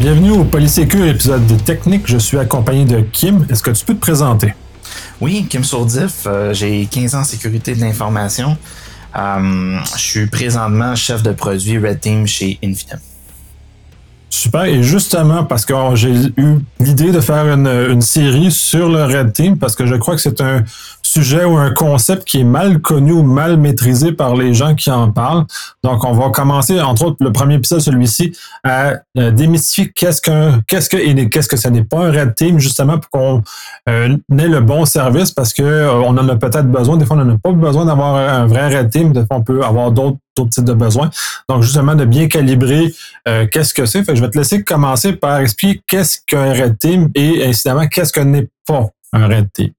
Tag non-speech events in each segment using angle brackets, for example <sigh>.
Bienvenue au Polysécure épisode de technique. Je suis accompagné de Kim. Est-ce que tu peux te présenter? Oui, Kim Sourdif. Euh, j'ai 15 ans en sécurité de l'information. Euh, je suis présentement chef de produit Red Team chez Infidem. Super. Et justement, parce que j'ai eu l'idée de faire une, une, série sur le Red Team, parce que je crois que c'est un sujet ou un concept qui est mal connu ou mal maîtrisé par les gens qui en parlent. Donc, on va commencer, entre autres, le premier épisode, celui-ci, à euh, démystifier qu'est-ce qu'un, qu'est-ce que qu'est-ce que n'est pas un Red Team, justement, pour qu'on euh, ait le bon service, parce que euh, on en a peut-être besoin. Des fois, on n'en a pas besoin d'avoir un vrai Red Team. Des fois, on peut avoir d'autres types de besoins. Donc, justement, de bien calibrer qu'est-ce que c'est. Fait que je vais te laisser commencer par expliquer qu'est-ce qu'un Red Team et, incidemment, qu'est-ce que n'est pas un Red Team.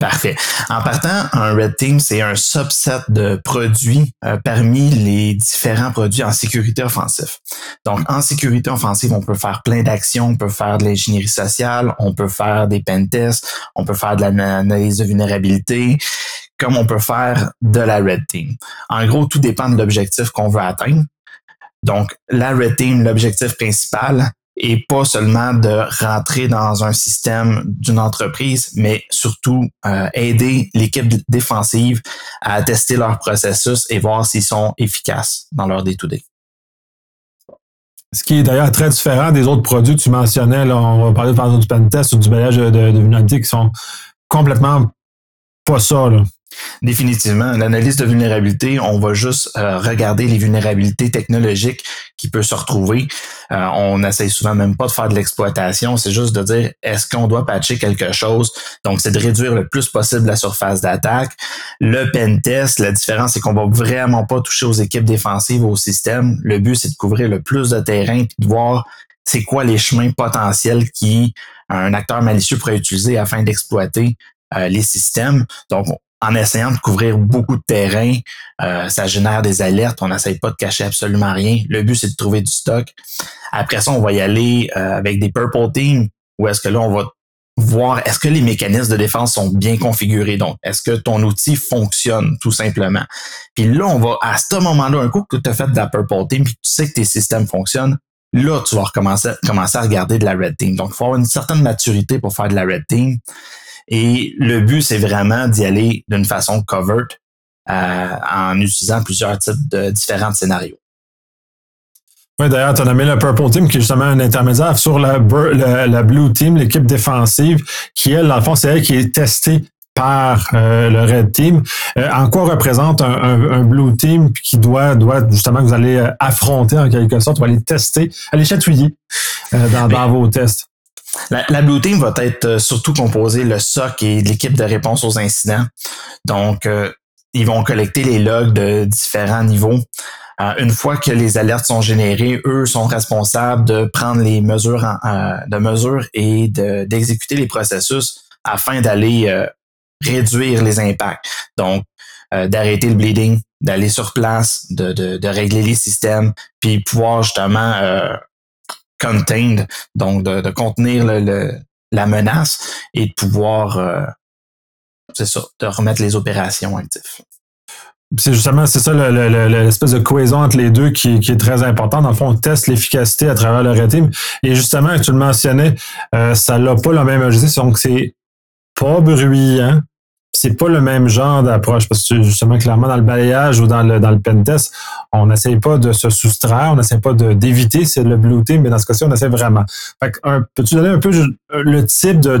Parfait. En partant, un Red Team, c'est un subset de produits euh, parmi les différents produits en sécurité offensive. Donc, en sécurité offensive, on peut faire plein d'actions. On peut faire de l'ingénierie sociale, on peut faire des pentests, on peut faire de l'analyse de vulnérabilité, comme on peut faire de la Red Team. En gros, tout dépend de l'objectif qu'on veut atteindre. Donc, la Red Team, l'objectif principal, et pas seulement de rentrer dans un système d'une entreprise, mais surtout euh, aider l'équipe défensive à tester leur processus et voir s'ils sont efficaces dans leur day-to-day. Ce qui est d'ailleurs très différent des autres produits que tu mentionnais, là, on va parler par exemple du pentest ou du balayage de, de, de qui sont complètement pas ça. Là. Définitivement. L'analyse de vulnérabilité, on va juste euh, regarder les vulnérabilités technologiques qui peuvent se retrouver. Euh, on n'essaye souvent même pas de faire de l'exploitation, c'est juste de dire est-ce qu'on doit patcher quelque chose? Donc, c'est de réduire le plus possible la surface d'attaque. Le pen test, la différence, c'est qu'on va vraiment pas toucher aux équipes défensives, au système. Le but, c'est de couvrir le plus de terrain puis de voir c'est quoi les chemins potentiels qui un acteur malicieux pourrait utiliser afin d'exploiter euh, les systèmes. Donc, en essayant de couvrir beaucoup de terrain, euh, ça génère des alertes. On n'essaye pas de cacher absolument rien. Le but, c'est de trouver du stock. Après ça, on va y aller euh, avec des purple teams, où est-ce que là, on va voir est-ce que les mécanismes de défense sont bien configurés? Donc, est-ce que ton outil fonctionne tout simplement? Puis là, on va, à ce moment-là, un coup que tu as fait de la purple team, puis tu sais que tes systèmes fonctionnent, là, tu vas recommencer commencer à regarder de la red team. Donc, il faut avoir une certaine maturité pour faire de la red team. Et le but, c'est vraiment d'y aller d'une façon covert euh, en utilisant plusieurs types de différents scénarios. Oui, d'ailleurs, tu as nommé le Purple Team, qui est justement un intermédiaire sur la, la, Blue Team, l'équipe défensive, qui, elle, dans le fond, c'est elle qui est testée par euh, le Red Team. Euh, en quoi représente un, Blue Team qui doit, doit justement que vous allez affronter en quelque sorte, vous allez tester, aller chatouiller dans, dans vos tests? La, Blue Team va être euh, surtout composée le SOC et l'équipe de réponse aux incidents. Donc, euh, ils vont collecter les logs de différents niveaux. Euh, une fois que les alertes sont générées, eux sont responsables de prendre les mesures de mesures et d'exécuter les processus afin d'aller réduire les impacts. Donc, d'arrêter le bleeding, d'aller sur place, de, de, de, régler les systèmes, puis pouvoir justement contained, donc de, contenir le, la menace et de pouvoir, euh, c'est ça, de remettre les opérations actives. C'est justement, c'est ça l'espèce de cohésion entre les deux qui, est très important. Dans le fond, on teste l'efficacité à travers le Red Et justement, tu le mentionnais, euh, ça n'a pas le même objectif, donc c'est pas bruyant, c'est pas le même genre d'approche parce que justement clairement dans le balayage ou dans le dans le pentest, on n'essaie pas de se soustraire, on n'essaie pas d'éviter c'est le blue team, mais dans ce cas-ci on essaie vraiment. Fait peux-tu donner un peu le type de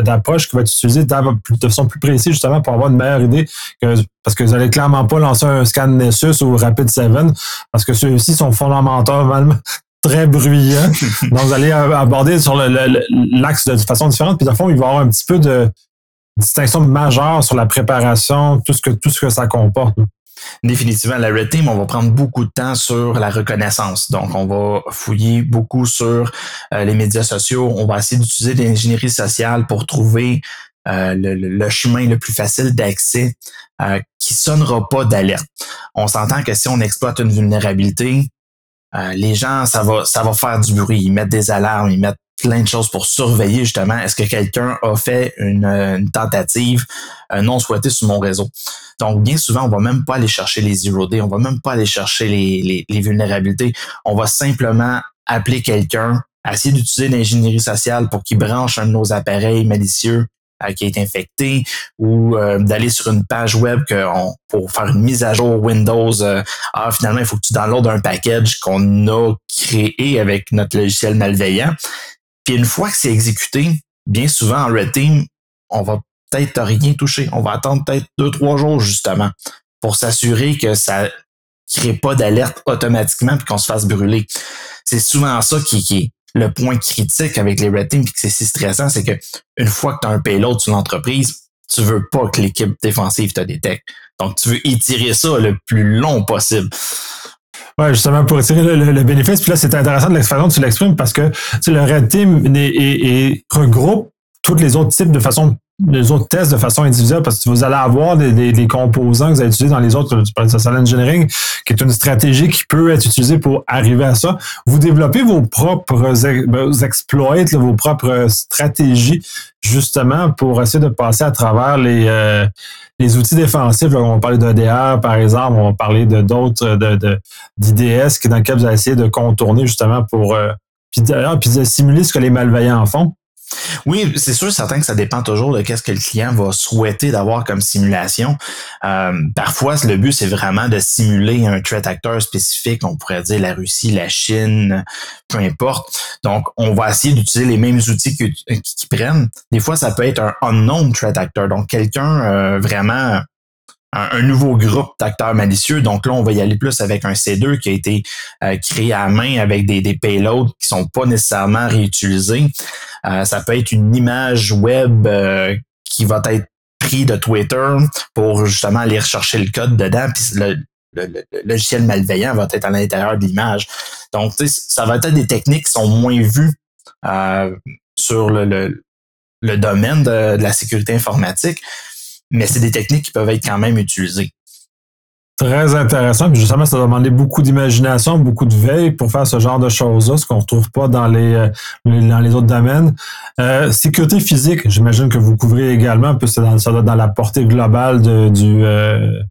d'approche qui va être utilisée de façon plus précise justement pour avoir une meilleure idée que parce que vous allez clairement pas lancer un scan Nessus ou Rapid 7 parce que ceux-ci sont fondamentalement <laughs> très bruyants. <laughs> Donc vous allez aborder sur l'axe de façon différente puis dans le fond il va y avoir un petit peu de distinction majeure sur la préparation, tout ce que, tout ce que ça comporte. Définitivement, la Red Team, on va prendre beaucoup de temps sur la reconnaissance. Donc, on va fouiller beaucoup sur euh, les médias sociaux. On va essayer d'utiliser l'ingénierie sociale pour trouver euh, le, chemin le plus facile d'accès euh, qui sonnera pas d'alerte. On s'entend que si on exploite une vulnérabilité, les gens, ça va, ça va faire du bruit. Ils mettent des alarmes, ils mettent plein de choses pour surveiller justement est-ce que quelqu'un a fait une, une tentative euh, non souhaitée sur mon réseau. Donc, bien souvent, on va même pas aller chercher les zero day, on va même pas aller chercher les, vulnérabilités. On va simplement appeler quelqu'un essayer d'utiliser l'ingénierie sociale pour qu'il branche un de nos appareils malicieux euh, qui est infecté ou euh, d'aller sur une page web pour faire une mise à jour Windows, euh, ah, finalement, il faut que tu downloads un package qu'on a créé avec notre logiciel malveillant. Puis une fois que c'est exécuté, bien souvent en Red Team, on va peut-être rien toucher. On va attendre peut-être deux, trois jours justement pour s'assurer que ça crée pas d'alerte automatiquement puis qu'on se fasse brûler. C'est souvent ça qui, est le point critique avec les red teams, puis que c'est si stressant, c'est que une fois que tu as un payload sur l'entreprise, tu veux pas que l'équipe défensive te détecte. Donc, tu veux étirer ça le plus long possible. Ouais, justement, pour étirer le, bénéfice. Puis là, c'est intéressant de l'expression que tu l'exprimes parce que le Red Team est, regroupe tous les autres types de façon les autres tests de façon individuelle parce que vous allez avoir des, des, composants que vous allez utiliser dans les autres, tu parles de social engineering, qui est une stratégie qui peut être utilisée pour arriver à ça. Vous développez vos propres ben, exploits, vos propres stratégies, justement, pour essayer de passer à travers les, euh, les outils défensifs. on va parler d'EDR, par exemple, on va parler de d'autres de, d'IDS dans lesquels vous allez essayer de contourner justement pour euh, puis, puis de simuler ce que les malveillants font. Oui, c'est sûr, certain que ça dépend toujours de qu'est-ce que le client va souhaiter d'avoir comme simulation. Euh, parfois, le but, c'est vraiment de simuler un threat actor spécifique. On pourrait dire la Russie, la Chine, peu importe. Donc, on va essayer d'utiliser les mêmes outils qu'ils prennent. Des fois, ça peut être un unknown threat actor. Donc, quelqu'un euh, vraiment un, nouveau groupe d'acteurs malicieux. Donc là, on va y aller plus avec un C2 qui a été euh, créé à main avec des, des payloads qui sont pas nécessairement réutilisés. Euh, ça peut être une image web euh, qui va être pris de Twitter pour justement aller rechercher le code dedans, puis le, logiciel malveillant va être à l'intérieur de l'image. Donc, ça va être des techniques qui sont moins vues sur le, le, domaine de, de la sécurité informatique, mais c'est des techniques qui peuvent être quand même utilisées. Très intéressant. Puis justement, ça a demandé beaucoup d'imagination, beaucoup de veille pour faire ce genre de choses-là, ce qu'on ne retrouve pas dans les, euh, dans les autres domaines. Euh, sécurité physique, j'imagine que vous couvrez également, puis c'est dans, ça dans la portée globale de, du, euh,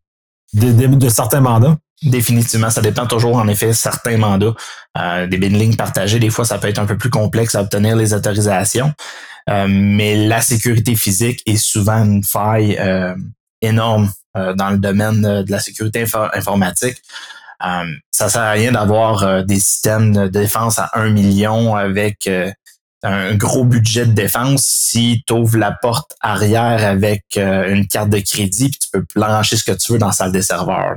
de, certains mandats. Définitivement, ça dépend toujours en effet certains mandats. Euh, des binlings partagés, des fois, ça peut être un peu plus complexe à obtenir les autorisations. Euh, mais la sécurité physique est souvent une faille euh, énorme euh, dans le domaine de la sécurité informatique. ça sert à rien d'avoir des systèmes de défense à un million avec un gros budget de défense si tu ouvres la porte arrière avec une carte de crédit puis tu peux plancher ce que tu veux dans la salle des serveurs.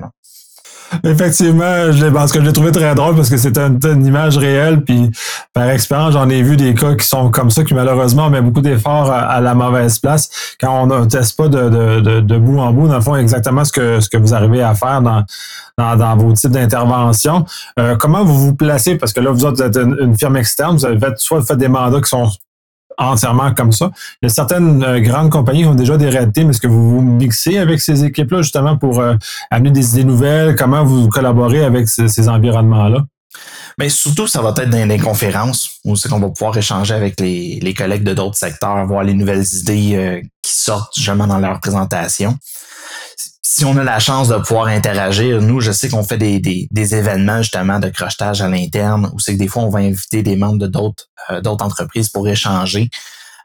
Effectivement, je parce que je l'ai trouvé très drôle parce que c'est une, image réelle. Puis par expérience, j'en ai vu des cas qui sont comme ça, qui malheureusement met beaucoup d'efforts à, la mauvaise place. Quand on ne teste pas de, de, de, bout en bout, dans le fond, exactement ce que, ce que vous arrivez à faire dans, dans, dans vos types d'intervention. Euh, comment vous vous placez? Parce que là, vous êtes une, firme externe, vous avez fait, soit fait des mandats qui sont entièrement comme ça. Il y a certaines euh, grandes compagnies qui ont déjà des red teams. Est-ce que vous vous mixez avec ces équipes-là justement pour euh, amener des idées nouvelles? Comment vous collaborez avec ces, environnements-là? Mais surtout, ça va être dans des conférences où c'est qu'on va pouvoir échanger avec les, les collègues de d'autres secteurs, voir les nouvelles idées euh, qui sortent justement dans leur présentation si on a la chance de pouvoir interagir, nous, je sais qu'on fait des, des, des, événements justement de crochetage à l'interne, ou c'est que des fois, on va inviter des membres de d'autres euh, d'autres entreprises pour échanger.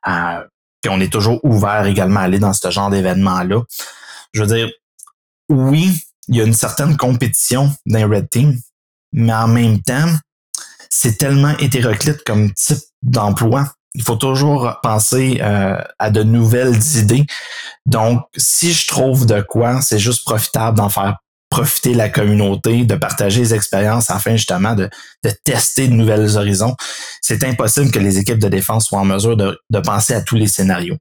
Euh, puis on est toujours ouvert également à aller dans ce genre d'événements-là. Je veux dire, oui, il y a une certaine compétition dans Red Team, mais en même temps, c'est tellement hétéroclite comme type d'emploi il faut toujours penser euh, à de nouvelles idées. Donc, si je trouve de quoi, c'est juste profitable d'en faire profiter la communauté, de partager les expériences afin justement de, de tester de nouvelles horizons. C'est impossible que les équipes de défense soient en mesure de, de penser à tous les scénarios.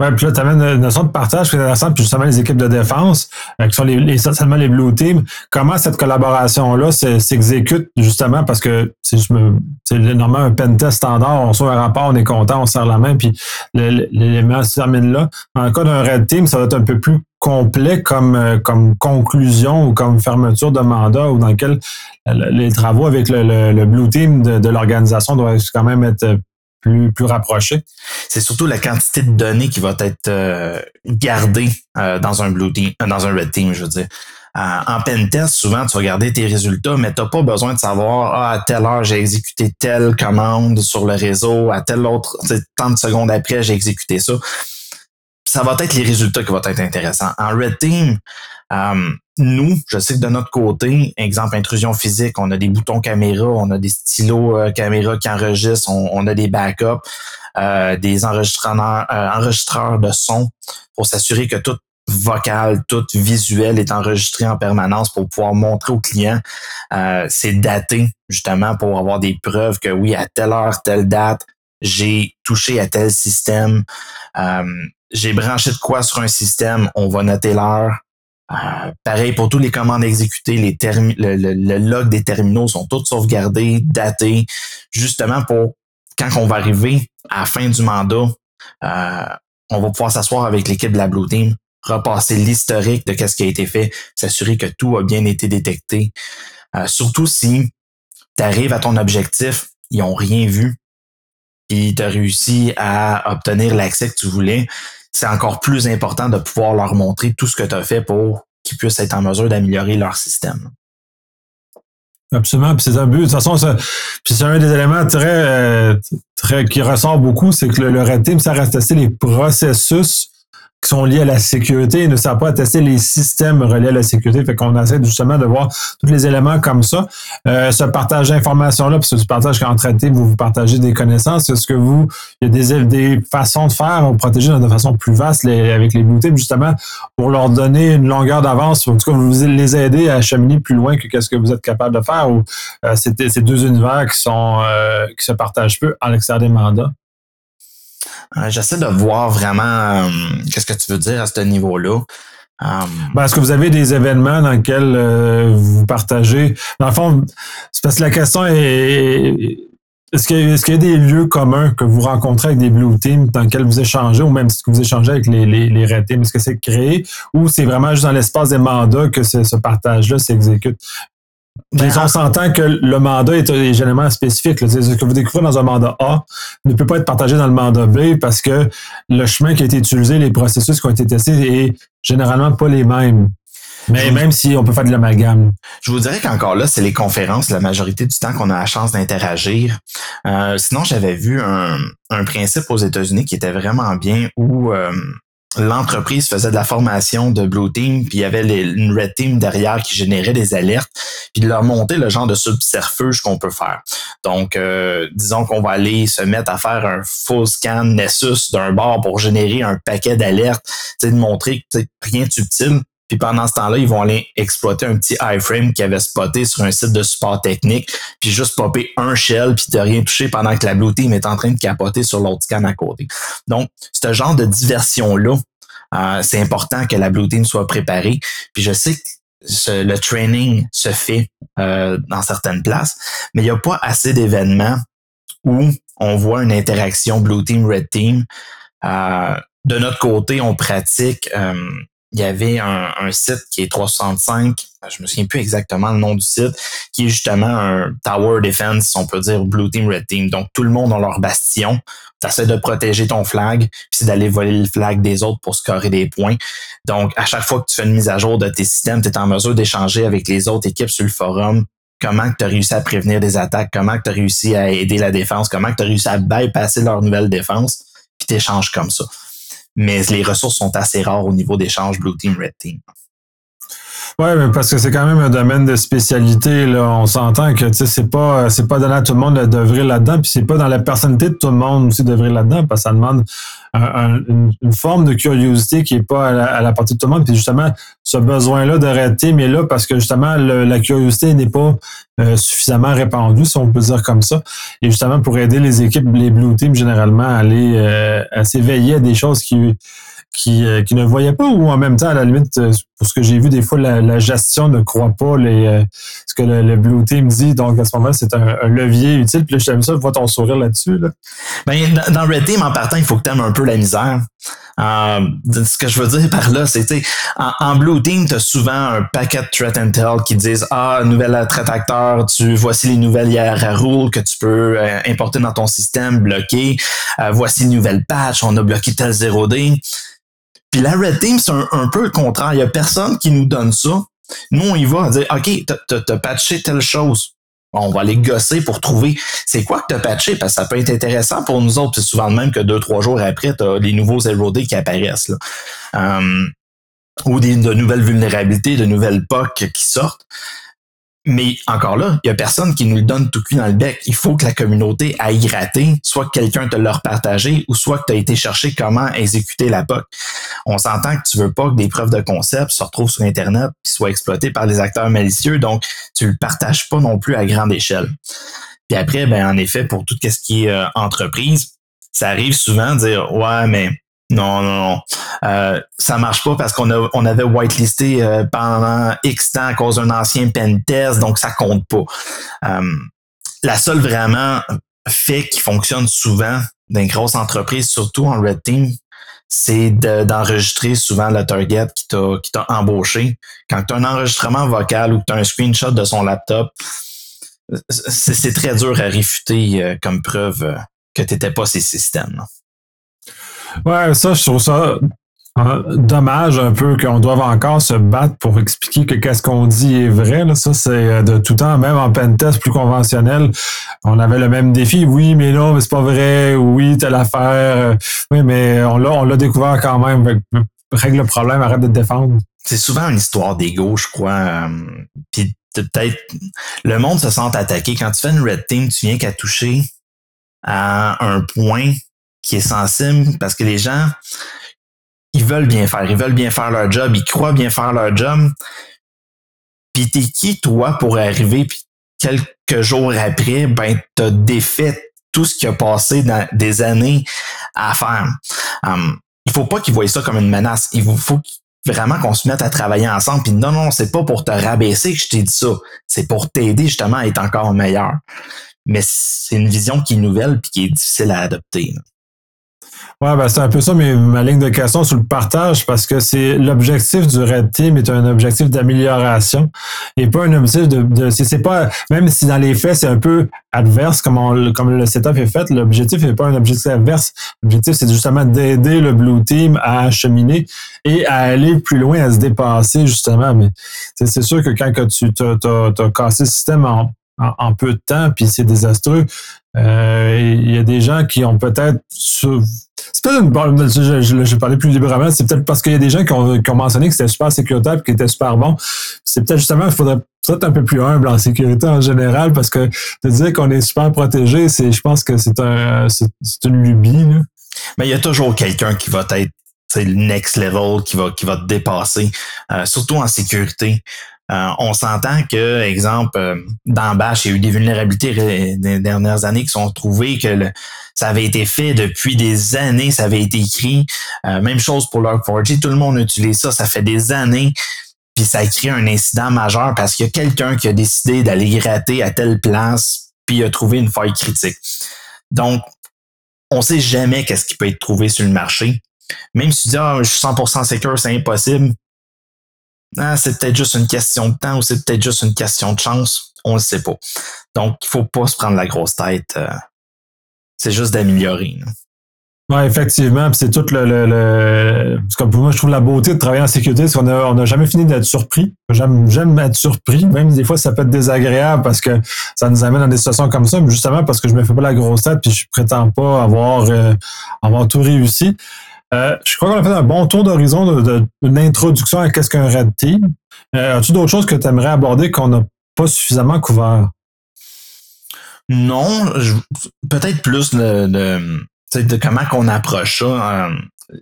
Ouais, puis là, tu amènes une notion de partage qui est intéressante, puis justement les équipes de défense, euh, qui sont les, les, les Blue Teams. Comment cette collaboration-là s'exécute justement? Parce que c'est normalement un pen test standard, on soit un rapport, on est content, on serre la main, puis l'élément se termine là. Dans le cas d'un Red Team, ça va être un peu plus complet comme, euh, comme conclusion ou comme fermeture de mandat ou dans lequel les travaux avec le, Blue Team de, de l'organisation doivent quand même être plus, plus rapproché. C'est surtout la quantité de données qui va être euh, gardée euh, dans un blue team, euh, dans un red team, je veux dire. en pen test, souvent, tu vas garder tes résultats, mais tu n'as pas besoin de savoir ah, à telle heure j'ai exécuté telle commande sur le réseau, à telle autre, tant de secondes après, j'ai exécuté ça. Ça va être les résultats qui vont être intéressants. En Red Team, euh, nous, je sais que de notre côté, exemple intrusion physique, on a des boutons caméra, on a des stylos euh, caméra qui enregistrent, on, a des backups, euh, des enregistreurs, enregistreurs de son pour s'assurer que tout vocal, tout visuel est enregistré en permanence pour pouvoir montrer au client. c'est daté justement pour avoir des preuves que oui, à telle heure, telle date, j'ai touché à tel système. j'ai branché de quoi sur un système, on va noter l'heure. Euh, pareil pour tous les commandes exécutées, les le, log des terminaux sont tous sauvegardés, datés, justement pour quand on va arriver à la fin du mandat, euh, on va pouvoir s'asseoir avec l'équipe de la Blue Team, repasser l'historique de ce qui a été fait, s'assurer que tout a bien été détecté. Euh, surtout si tu arrives à ton objectif, ils ont rien vu, et tu réussi à obtenir l'accès que tu voulais, c'est encore plus important de pouvoir leur montrer tout ce que tu as fait pour qu'ils puissent être en mesure d'améliorer leur système. Absolument. Puis c'est un but. De toute façon, c'est un des éléments très, euh, très qui ressort beaucoup, c'est que le, le Red ça reste assez les processus qui sont liés à la sécurité ne savent pas tester les systèmes reliés à la sécurité. Fait qu'on essaie justement de voir tous les éléments comme ça. Euh, ce partage d'informations-là, parce que ce partage qu'en traité, vous vous partagez des connaissances. Est-ce que vous, il y a des, des façons de faire pour protéger de façon plus vaste avec les Blue justement, pour leur donner une longueur d'avance, en tout cas, vous les aider à cheminer plus loin que ce que vous êtes capable de faire ou euh, c'est ces deux univers qui sont euh, qui se partagent peu à l'extérieur des mandats? Euh, j'essaie de voir vraiment euh, qu'est-ce que tu veux dire à ce niveau-là. Euh, ben, est-ce que vous avez des événements dans lesquels vous partagez? Dans le fond, c'est parce que la question est est-ce qu'il y, a des lieux communs que vous rencontrez avec des Blue Teams dans lesquels vous échangez ou même si vous échangez avec les, les, les Red Teams? Est-ce que c'est créé ou c'est vraiment juste dans l'espace des mandats que ce partage-là s'exécute? Ben, on s'entend que le mandat est, généralement spécifique. Ce que vous découvrez dans un mandat A ne peut pas être partagé dans le mandat B parce que le chemin qui a été utilisé, les processus qui ont été testés est généralement pas les mêmes. Mais même si on peut faire de l'amalgame. Je vous dirais qu'encore là, c'est les conférences la majorité du temps qu'on a la chance d'interagir. Euh, sinon, j'avais vu un, principe aux États-Unis qui était vraiment bien où euh, l'entreprise faisait de la formation de Blue Team, puis il y avait une Red Team derrière qui générait des alertes, puis de leur monter le genre de subterfuge qu'on peut faire. Donc, euh, disons qu'on va aller se mettre à faire un full scan Nessus d'un bord pour générer un paquet d'alertes, de montrer que rien de subtil, puis pendant ce temps-là, ils vont aller exploiter un petit iframe qui avait spoté sur un site de support technique, puis juste popper un shell, puis de rien toucher pendant que la Blue Team est en train de capoter sur l'autre scan à côté. Donc, ce genre de diversion-là, euh, c'est important que la Blue Team soit préparée. Puis je sais que le training se fait euh, dans certaines places, mais il n'y a pas assez d'événements où on voit une interaction Blue Team, Red Team. Euh, de notre côté, on pratique il y avait un, site qui est 365, je me souviens plus exactement le nom du site, qui est justement un Tower Defense, on peut dire Blue Team, Red Team. Donc tout le monde a leur bastion. Tu essaies de protéger ton flag, puis c'est d'aller voler le flag des autres pour scorer des points. Donc à chaque fois que tu fais une mise à jour de tes systèmes, tu es en mesure d'échanger avec les autres équipes sur le forum comment tu as réussi à prévenir des attaques, comment tu as réussi à aider la défense, comment tu as réussi à bypasser leur nouvelle défense, puis tu échanges comme ça mais les ressources sont assez rares au niveau d'échange Blue Team, Red Team. Oui, mais parce que c'est quand même un domaine de spécialité. Là. On s'entend que c'est pas c'est pas donné à tout le monde d'œuvrer là-dedans, puis c'est pas dans la personnalité de tout le monde aussi d'œuvrer là-dedans, parce que ça demande une, forme de curiosité qui est pas à la, partie de tout le monde. Puis justement, ce besoin-là d'arrêter, mais là, parce que justement, la curiosité n'est pas euh, suffisamment répandue, si on peut dire comme ça. Et justement, pour aider les équipes, les Blue Team, généralement, à aller euh, à s'éveiller à des choses qui qui, euh, qui ne voyaient pas ou en même temps, à la limite, euh, pour ce que j'ai vu, des fois, la, gestion ne croit pas les, euh, ce que le, Blue Team dit. Donc, à ce moment-là, c'est un, levier utile. Puis là, j'aime ça, vois ton sourire là-dessus. Là. Ben, dans Red Team, en partant, il faut que tu aimes un peu la misère. ce que je veux dire par là, c'est en, en Blue Team, tu as souvent un paquet de threat intel qui disent Ah, nouvel threat acteur, tu voici les nouvelles IRA rules que tu peux importer dans ton système, bloquer. voici une nouvelle patch, on a bloqué tel 0D. Puis la Red Team, c'est un, peu le contraire. Il y a personne qui nous donne ça. Nous, on y va, dire, OK, t'as patché telle chose. On va aller gosser pour trouver c'est quoi que tu as patché, parce que ça peut être intéressant pour nous autres. C'est souvent le même que deux, trois jours après, tu as les nouveaux zero day qui apparaissent. Là. Euh, ou des, de nouvelles vulnérabilités, de nouvelles POC qui sortent. Mais encore là, il y a personne qui nous le donne tout cuit dans le bec. Il faut que la communauté aille gratter, soit que quelqu'un te l'a repartagé, ou soit que tu as été chercher comment exécuter la POC. On s'entend que tu veux pas que des preuves de concept se retrouvent sur Internet et soient exploitées par des acteurs malicieux, donc tu le partages pas non plus à grande échelle. Puis après, ben en effet, pour tout ce qui est euh, entreprise, ça arrive souvent de dire Ouais, mais non, non, non. Euh, ça marche pas parce qu'on on avait whitelisté euh, pendant X temps à cause d'un ancien pen test, donc ça compte pas. Euh, la seule vraiment fait qui fonctionne souvent dans une grosse entreprise, surtout en Red Team, c'est d'enregistrer souvent le target qui t'a embauché. Quand tu as un enregistrement vocal ou que tu as un screenshot de son laptop, c'est très dur à réfuter comme preuve que tu n'étais pas ces systèmes. Ouais, ça, je trouve ça euh, dommage un peu qu'on doive encore se battre pour expliquer que qu'est-ce qu'on dit est vrai. Là. Ça, c'est euh, de tout temps, même en pentest plus conventionnel, on avait le même défi. Oui, mais non, mais c'est pas vrai. Oui, telle affaire. Oui, mais on l'a, on l'a découvert quand même. Règle le problème, arrête de te défendre. C'est souvent une histoire d'ego, je crois. Euh, puis peut-être le monde se sent attaqué. Quand tu fais une red team, tu viens qu'à toucher à un point qui est sensible parce que les gens, ils veulent bien faire, ils veulent bien faire leur job, ils croient bien faire leur job. Puis t'es qui, toi, pour arriver, puis quelques jours après, ben, t'as défait tout ce qui a passé dans des années à faire. Um, il faut pas qu'ils voient ça comme une menace. Il faut vraiment qu'on se mette à travailler ensemble. Puis non, non, c'est pas pour te rabaisser que je t'ai dit ça. C'est pour t'aider justement à être encore meilleur. Mais c'est une vision qui est nouvelle puis qui est difficile à adopter. Ouais, ben c'est un peu ça mais ma ligne de question sur le partage parce que c'est l'objectif du Red Team est un objectif d'amélioration et pas un objectif de, pas même si dans les faits c'est un peu adverse comme on, comme le setup est fait, l'objectif n'est pas un objectif adverse. L'objectif c'est justement d'aider le Blue Team à cheminer et à aller plus loin, à se dépasser justement. Mais c'est sûr que quand que tu as, cassé le système en, en, peu de temps, puis c'est désastreux. Euh, il y a des gens qui ont peut-être c'est peut-être une bonne. Je, je, parlais plus librement. C'est peut-être parce qu'il y a des gens qui ont, qui ont mentionné que c'était super sécuritaire et qui était super bon. C'est peut-être justement, il faudrait peut-être un peu plus humble en sécurité en général parce que de dire qu'on est super protégé, c'est, je pense que c'est un, c'est, une lubie. Là. Mais il y a toujours quelqu'un qui va être le next level, qui va, qui va te dépasser, euh, surtout en sécurité. Euh, on s'entend que, exemple, euh, dans Bash, il y a eu des vulnérabilités des dernières années qui sont trouvées, que ça avait été fait depuis des années, ça avait été écrit. Euh, même chose pour Log4j, tout le monde utilise ça, ça fait des années. Puis ça a créé un incident majeur parce qu'il y a quelqu'un qui a décidé d'aller gratter à telle place, puis il a trouvé une faille critique. Donc, on sait jamais qu'est-ce qui peut être trouvé sur le marché. Même si tu dis, ah, je suis 100% secure, c'est impossible ah, c'est peut-être juste une question de temps ou c'est peut-être juste une question de chance. On ne le sait pas. Donc, il faut pas se prendre la grosse tête. Euh, c'est juste d'améliorer. Oui, effectivement. c'est tout le, le, pour moi, je trouve la beauté de travailler en sécurité, c'est qu'on n'a on a jamais fini d'être surpris. J'aime, j'aime être surpris. Même des fois, ça peut être désagréable parce que ça nous amène dans des situations comme ça, mais justement parce que je me fais pas la grosse tête puis je prétends pas avoir, euh, avoir tout réussi. Euh, je crois qu'on a fait un bon tour d'horizon de, l'introduction à qu'est-ce qu'un Red Team. Euh, as-tu d'autres choses que tu aimerais aborder qu'on n'a pas suffisamment couvert? Non, peut-être plus de, comment qu'on approche ça. Euh,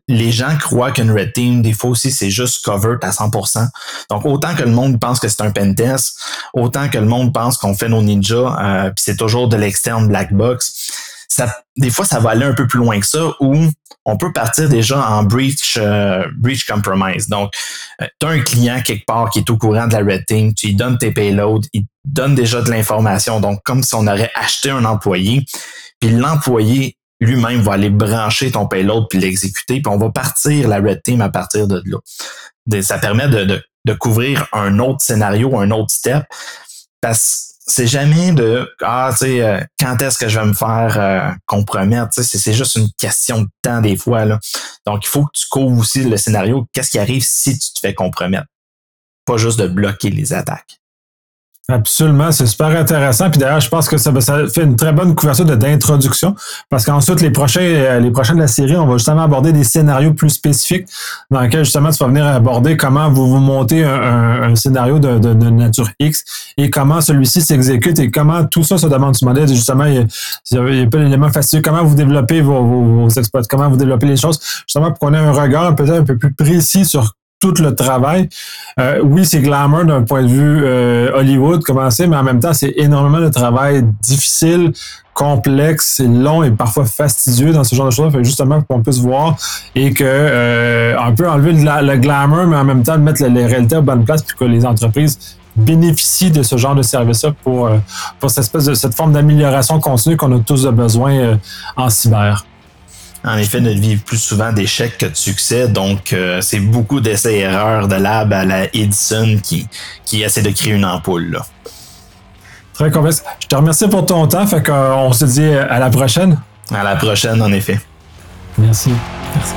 les gens croient qu'une red team, des fois aussi, c'est juste covered à 100%. Donc, autant que le monde pense que c'est un pentest, autant que le monde pense qu'on fait nos ninjas, puis c'est toujours de l'externe black box des fois, ça va aller un peu plus loin que ça, où on peut partir déjà en breach, euh, breach compromise. Donc, euh, tu as un client quelque part qui est au courant de la red team, tu lui donnes tes payloads, il donne déjà de l'information. Donc, comme si on aurait acheté un employé, puis l'employé lui-même va aller brancher ton payload puis l'exécuter, puis on va partir la red team à partir de là. Ça permet de, de, couvrir un autre scénario, un autre step, parce c'est jamais de ah tu sais euh, quand est-ce que je vais me faire euh, compromettre sais c'est juste une question de temps des fois là. Donc il faut que tu couvres aussi le scénario. Qu'est-ce qui arrive si tu te fais compromettre? Pas juste de bloquer les attaques. Absolument, c'est super intéressant. Puis d'ailleurs, je pense que ça, fait une très bonne couverture d'introduction parce qu'ensuite, les prochains, euh, les prochains de la série, on va justement aborder des scénarios plus spécifiques dans lesquels justement tu vas venir aborder comment vous vous montez un, scénario de, de, nature X et comment celui-ci s'exécute et comment tout ça se demande du modèle. Justement, il y a, a pas d'éléments fastidieux. Comment vous développez vos, vos, exploits, comment vous développez les choses, justement pour qu'on ait un regard peut-être un peu plus précis sur tout le travail. Euh, oui, c'est glamour d'un point de vue euh, Hollywood, commencer, mais en même temps, c'est énormément de travail difficile, complexe, long et parfois fastidieux dans ce genre de choses. Fait justement, qu'on puisse voir et que euh, un peu enlever le, glamour, mais en même temps mettre les, réalités à bonne place pour que les entreprises bénéficient de ce genre de service-là pour, pour cette espèce de cette forme d'amélioration continue qu'on a tous besoin en cyber en effet, de vivre plus souvent d'échecs que de succès. Donc, euh, c'est beaucoup d'essais-erreurs de lab à la Edison qui, qui essaie de créer une ampoule. Là. Très complexe. Je te remercie pour ton temps. Fait qu'on se dit à la prochaine. À la prochaine, en effet. Merci. Merci.